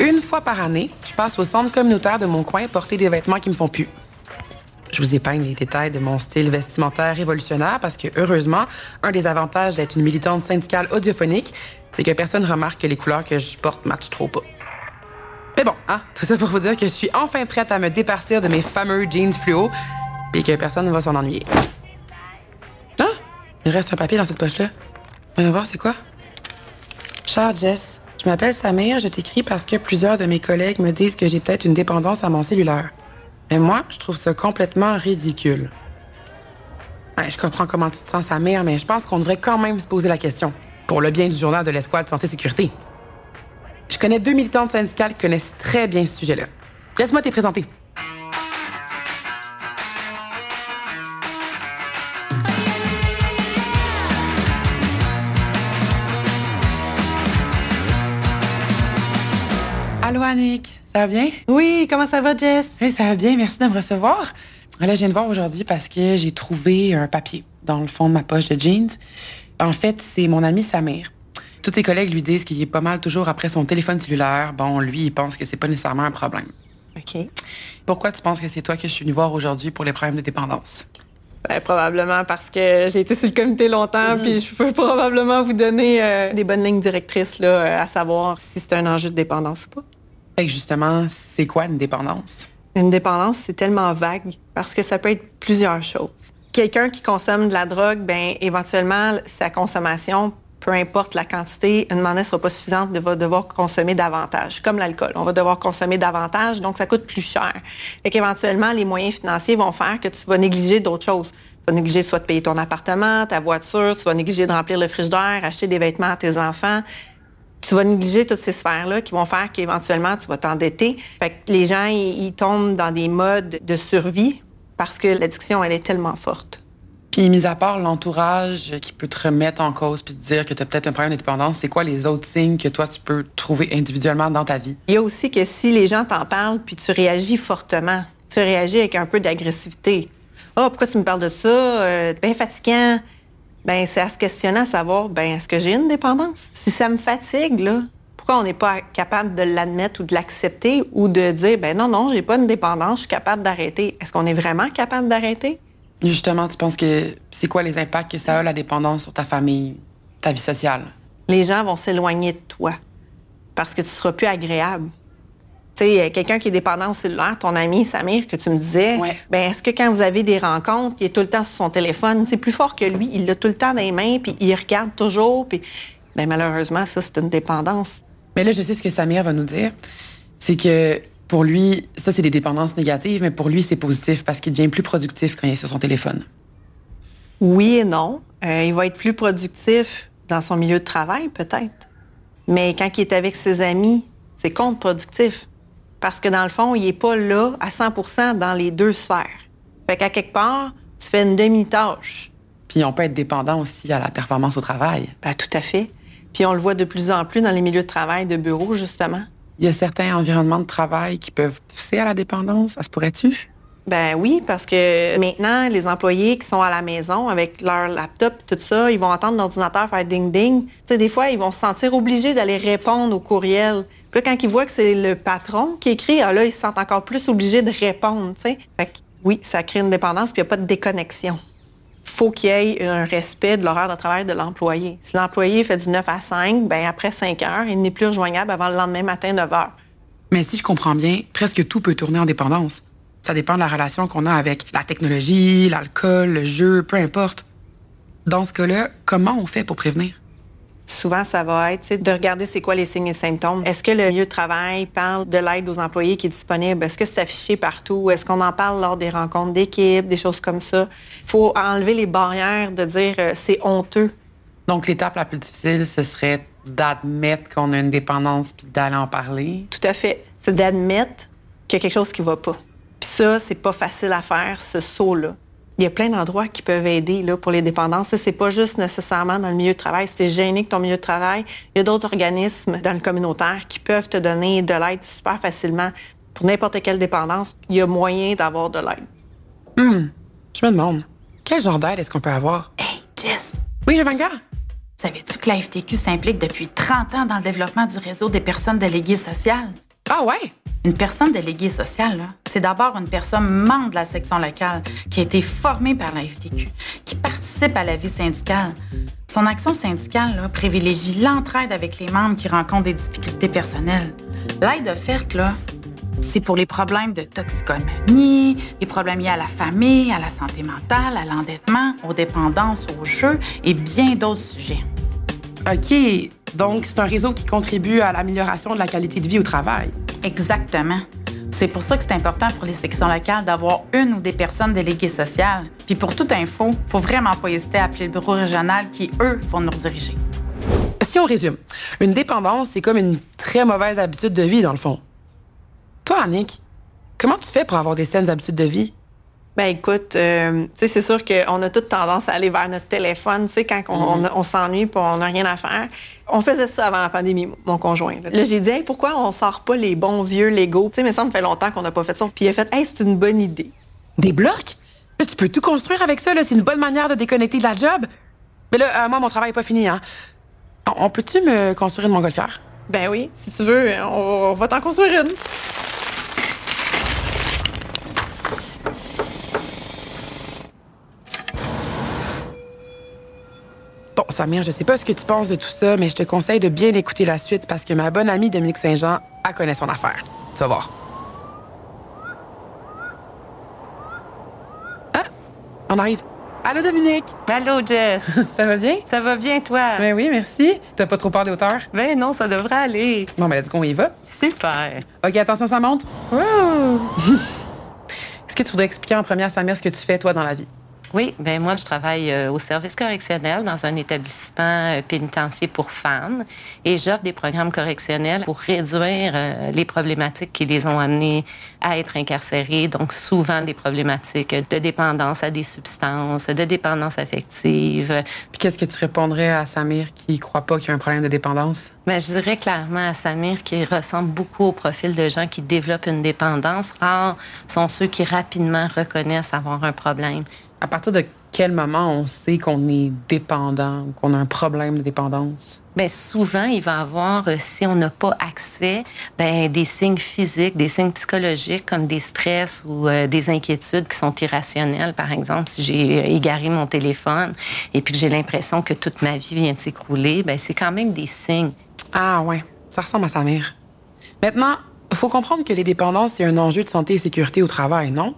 Une fois par année, je passe au centre communautaire de mon coin porter des vêtements qui me font plus. Je vous épargne les détails de mon style vestimentaire révolutionnaire parce que, heureusement, un des avantages d'être une militante syndicale audiophonique, c'est que personne remarque que les couleurs que je porte matchent trop pas. Mais bon, hein, tout ça pour vous dire que je suis enfin prête à me départir de mes fameux jeans fluo et que personne ne va s'en ennuyer. Ah, il reste un papier dans cette poche-là. Voyons voir, c'est quoi? Cher Jess, je m'appelle Samir, je t'écris parce que plusieurs de mes collègues me disent que j'ai peut-être une dépendance à mon cellulaire. Mais moi, je trouve ça complètement ridicule. Ouais, je comprends comment tu te sens, Samir, mais je pense qu'on devrait quand même se poser la question. Pour le bien du journal de l'escouade Santé-Sécurité. Je connais deux militantes syndicales qui connaissent très bien ce sujet-là. Laisse-moi te présenter. Allô, Annick. Ça va bien? Oui, comment ça va, Jess? Oui, ça va bien. Merci de me recevoir. Là, je viens de voir aujourd'hui parce que j'ai trouvé un papier dans le fond de ma poche de jeans. En fait, c'est mon ami Samir. Tous ses collègues lui disent qu'il est pas mal toujours après son téléphone cellulaire. Bon, lui, il pense que c'est pas nécessairement un problème. OK. Pourquoi tu penses que c'est toi que je suis venue voir aujourd'hui pour les problèmes de dépendance? Ben, probablement parce que j'ai été sur le comité longtemps, puis je peux probablement vous donner euh, des bonnes lignes directrices là, euh, à savoir si c'est un enjeu de dépendance ou pas. Que justement, c'est quoi une dépendance? Une dépendance, c'est tellement vague parce que ça peut être plusieurs choses. Quelqu'un qui consomme de la drogue, ben éventuellement, sa consommation, peu importe la quantité, une monnaie sera pas suffisante, va devoir consommer davantage, comme l'alcool. On va devoir consommer davantage, donc ça coûte plus cher. Fait qu'éventuellement, les moyens financiers vont faire que tu vas négliger d'autres choses. Tu vas négliger soit de payer ton appartement, ta voiture, tu vas négliger de remplir le frigidaire, acheter des vêtements à tes enfants tu vas négliger toutes ces sphères-là qui vont faire qu'éventuellement, tu vas t'endetter. Fait que les gens, ils, tombent dans des modes de survie parce que l'addiction, elle est tellement forte. Puis, mis à part l'entourage qui peut te remettre en cause puis te dire que tu as peut-être un problème de dépendance, c'est quoi les autres signes que toi, tu peux trouver individuellement dans ta vie? Il y a aussi que si les gens t'en parlent puis tu réagis fortement, tu réagis avec un peu d'agressivité. Oh, pourquoi tu me parles de ça? Euh, bien fatigant. Ben, c'est à se questionner à savoir, ben, est-ce que j'ai une dépendance? Si ça me fatigue, là, pourquoi on n'est pas capable de l'admettre ou de l'accepter ou de dire, ben non, non, j'ai pas une dépendance, je suis capable d'arrêter. Est-ce qu'on est vraiment capable d'arrêter? Justement, tu penses que c'est quoi les impacts que ça a, la dépendance sur ta famille, ta vie sociale? Les gens vont s'éloigner de toi parce que tu seras plus agréable. Sais, quelqu'un qui est dépendant au cellulaire, ton ami Samir, que tu me disais, ben est-ce que quand vous avez des rencontres, il est tout le temps sur son téléphone, c'est plus fort que lui, il l'a tout le temps dans les mains, puis il regarde toujours, puis ben malheureusement, ça, c'est une dépendance. Mais là, je sais ce que Samir va nous dire. C'est que pour lui, ça, c'est des dépendances négatives, mais pour lui, c'est positif parce qu'il devient plus productif quand il est sur son téléphone. Oui et non. Euh, il va être plus productif dans son milieu de travail, peut-être. Mais quand il est avec ses amis, c'est contre-productif. Parce que dans le fond, il n'est pas là à 100% dans les deux sphères. Fait qu'à quelque part, tu fais une demi-tâche. Puis on peut être dépendant aussi à la performance au travail. Ben, tout à fait. Puis on le voit de plus en plus dans les milieux de travail, de bureau, justement. Il y a certains environnements de travail qui peuvent pousser à la dépendance. Ça se pourrait-tu? Ben oui, parce que maintenant, les employés qui sont à la maison avec leur laptop, tout ça, ils vont entendre l'ordinateur faire ding-ding. Tu sais, des fois, ils vont se sentir obligés d'aller répondre aux courriels. Puis là, quand ils voient que c'est le patron qui écrit, ah là, ils se sentent encore plus obligés de répondre, tu sais. Fait que, oui, ça crée une dépendance, puis il n'y a pas de déconnexion. faut qu'il y ait un respect de l'horaire de travail de l'employé. Si l'employé fait du 9 à 5, ben après 5 heures, il n'est plus rejoignable avant le lendemain matin 9 heures. Mais si je comprends bien, presque tout peut tourner en dépendance. Ça dépend de la relation qu'on a avec la technologie, l'alcool, le jeu, peu importe. Dans ce cas-là, comment on fait pour prévenir? Souvent, ça va être de regarder c'est quoi les signes et symptômes. Est-ce que le lieu de travail parle de l'aide aux employés qui est disponible? Est-ce que c'est affiché partout? Est-ce qu'on en parle lors des rencontres d'équipe, des choses comme ça? Il faut enlever les barrières de dire euh, c'est honteux. Donc, l'étape la plus difficile, ce serait d'admettre qu'on a une dépendance puis d'aller en parler? Tout à fait. C'est d'admettre qu'il y a quelque chose qui ne va pas. Puis ça, c'est pas facile à faire, ce saut-là. Il y a plein d'endroits qui peuvent aider là, pour les dépendances. C'est pas juste nécessairement dans le milieu de travail. Si tu gêné que ton milieu de travail, il y a d'autres organismes dans le communautaire qui peuvent te donner de l'aide super facilement. Pour n'importe quelle dépendance, il y a moyen d'avoir de l'aide. Hum, je me demande, quel genre d'aide est-ce qu'on peut avoir? Hey, Jess! Oui, Jovanka? Savais-tu que la FTQ s'implique depuis 30 ans dans le développement du réseau des personnes déléguées sociales? Ah ouais? Une personne déléguée sociale, c'est d'abord une personne membre de la section locale qui a été formée par la FTQ, qui participe à la vie syndicale. Son action syndicale privilégie l'entraide avec les membres qui rencontrent des difficultés personnelles. L'aide offerte, là, c'est pour les problèmes de toxicomanie, les problèmes liés à la famille, à la santé mentale, à l'endettement, aux dépendances, aux jeux et bien d'autres sujets. OK, donc c'est un réseau qui contribue à l'amélioration de la qualité de vie au travail. Exactement. C'est pour ça que c'est important pour les sections locales d'avoir une ou des personnes déléguées sociales. Puis pour toute info, faut vraiment pas hésiter à appeler le bureau régional qui, eux, vont nous rediriger. Si on résume, une dépendance, c'est comme une très mauvaise habitude de vie, dans le fond. Toi, Annick, comment tu fais pour avoir des saines habitudes de vie? Ben écoute, euh, c'est sûr qu'on a toute tendance à aller vers notre téléphone, tu sais, quand on, mm-hmm. s'ennuie et on n'a rien à faire. On faisait ça avant la pandémie, mon conjoint. Là, j'ai dit, pourquoi on sort pas les bons vieux Lego? Tu sais, mais ça me fait longtemps qu'on n'a pas fait ça. Puis il a fait, hey, c'est une bonne idée. Des blocs? tu peux tout construire avec ça, c'est une bonne manière de déconnecter de la job. Mais là, euh, moi, mon travail n'est pas fini, hein. On, peut-tu me construire une montgolfière? Ben oui, si tu veux, on va t'en construire une. Samir, je sais pas ce que tu penses de tout ça, mais je te conseille de bien écouter la suite parce que ma bonne amie Dominique Saint-Jean, a connaît son affaire. Tu vas voir. Ah, on arrive. Allô, Dominique? Allô, Jess. ça va bien? Ça va bien, toi? Ben oui, merci. T'as pas trop peur des hauteurs? Ben non, ça devrait aller. Bon, ben, du coup, on y va. Super. OK, attention, ça monte. Est-ce que tu voudrais expliquer en première, Samir, ce que tu fais, toi, dans la vie? Oui, ben moi, je travaille euh, au service correctionnel dans un établissement euh, pénitentiaire pour femmes et j'offre des programmes correctionnels pour réduire euh, les problématiques qui les ont amenés à être incarcérés, donc souvent des problématiques de dépendance à des substances, de dépendance affective. Puis qu'est-ce que tu répondrais à Samir qui ne croit pas qu'il y a un problème de dépendance? Ben, je dirais clairement à Samir qui ressemble beaucoup au profil de gens qui développent une dépendance. Rares sont ceux qui rapidement reconnaissent avoir un problème. À partir de quel moment on sait qu'on est dépendant ou qu'on a un problème de dépendance? Bien, souvent, il va y avoir, euh, si on n'a pas accès, ben, des signes physiques, des signes psychologiques comme des stress ou euh, des inquiétudes qui sont irrationnelles. Par exemple, si j'ai euh, égaré mon téléphone et puis que j'ai l'impression que toute ma vie vient de s'écrouler, ben, c'est quand même des signes. Ah ouais, ça ressemble à sa mère. Maintenant, il faut comprendre que les dépendances, c'est un enjeu de santé et sécurité au travail, non?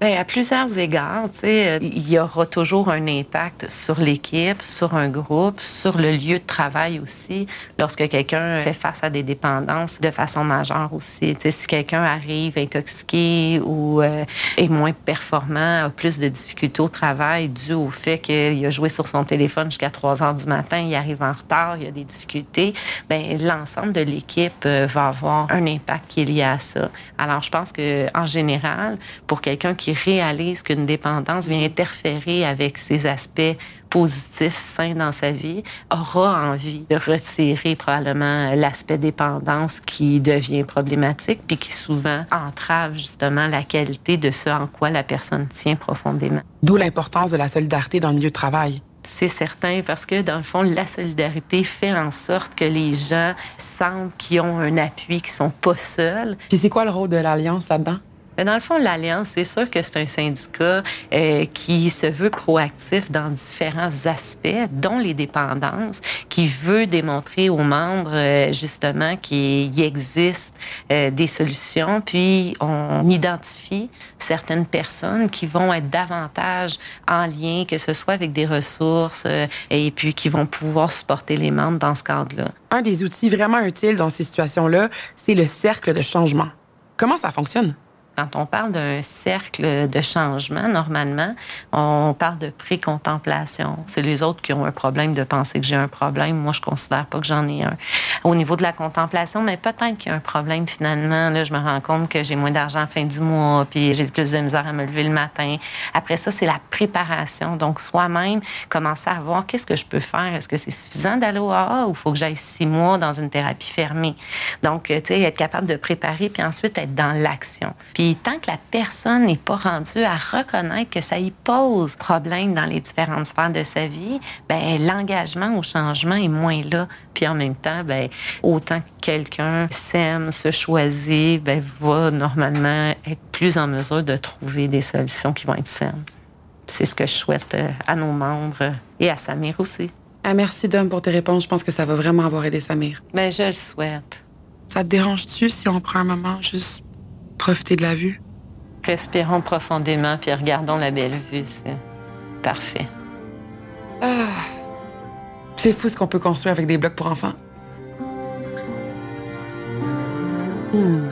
Bien, à plusieurs égards, euh, il y aura toujours un impact sur l'équipe, sur un groupe, sur le lieu de travail aussi, lorsque quelqu'un fait face à des dépendances de façon majeure aussi. Si quelqu'un arrive intoxiqué ou euh, est moins performant, a plus de difficultés au travail dû au fait qu'il a joué sur son téléphone jusqu'à 3 heures du matin, il arrive en retard, il a des difficultés, bien, l'ensemble de l'équipe euh, va avoir un impact qui est lié à ça. Alors, je pense que en général, pour quelqu'un qui réalise qu'une dépendance vient interférer avec ses aspects positifs, sains dans sa vie, aura envie de retirer probablement l'aspect dépendance qui devient problématique, puis qui souvent entrave justement la qualité de ce en quoi la personne tient profondément. D'où l'importance de la solidarité dans le milieu de travail. C'est certain parce que dans le fond, la solidarité fait en sorte que les gens sentent qu'ils ont un appui, qu'ils sont pas seuls. Puis c'est quoi le rôle de l'Alliance là-dedans? Dans le fond, l'Alliance, c'est sûr que c'est un syndicat euh, qui se veut proactif dans différents aspects, dont les dépendances, qui veut démontrer aux membres, euh, justement, qu'il existe euh, des solutions, puis on identifie certaines personnes qui vont être davantage en lien, que ce soit avec des ressources, et puis qui vont pouvoir supporter les membres dans ce cadre-là. Un des outils vraiment utiles dans ces situations-là, c'est le cercle de changement. Comment ça fonctionne? Quand on parle d'un cercle de changement, normalement, on parle de pré-contemplation. C'est les autres qui ont un problème de penser que j'ai un problème. Moi, je considère pas que j'en ai un. Au niveau de la contemplation, mais peut-être qu'il y a un problème finalement. Là, je me rends compte que j'ai moins d'argent à la fin du mois, puis j'ai plus de misère à me lever le matin. Après ça, c'est la préparation. Donc, soi-même, commencer à voir qu'est-ce que je peux faire. Est-ce que c'est suffisant d'aller au AA ou faut que j'aille six mois dans une thérapie fermée? Donc, tu sais, être capable de préparer, puis ensuite être dans l'action. Puis Puis tant que la personne n'est pas rendue à reconnaître que ça y pose problème dans les différentes sphères de sa vie, ben l'engagement au changement est moins là. Puis en même temps, ben autant que quelqu'un s'aime, se choisit, ben va normalement être plus en mesure de trouver des solutions qui vont être saines. C'est ce que je souhaite euh, à nos membres et à Samir aussi. Ah, merci, Dom, pour tes réponses. Je pense que ça va vraiment avoir aidé Samir. Ben, je le souhaite. Ça te dérange-tu si on prend un moment juste profiter de la vue? Respirons profondément puis regardons la belle vue. C'est parfait. Ah. C'est fou ce qu'on peut construire avec des blocs pour enfants. Hmm.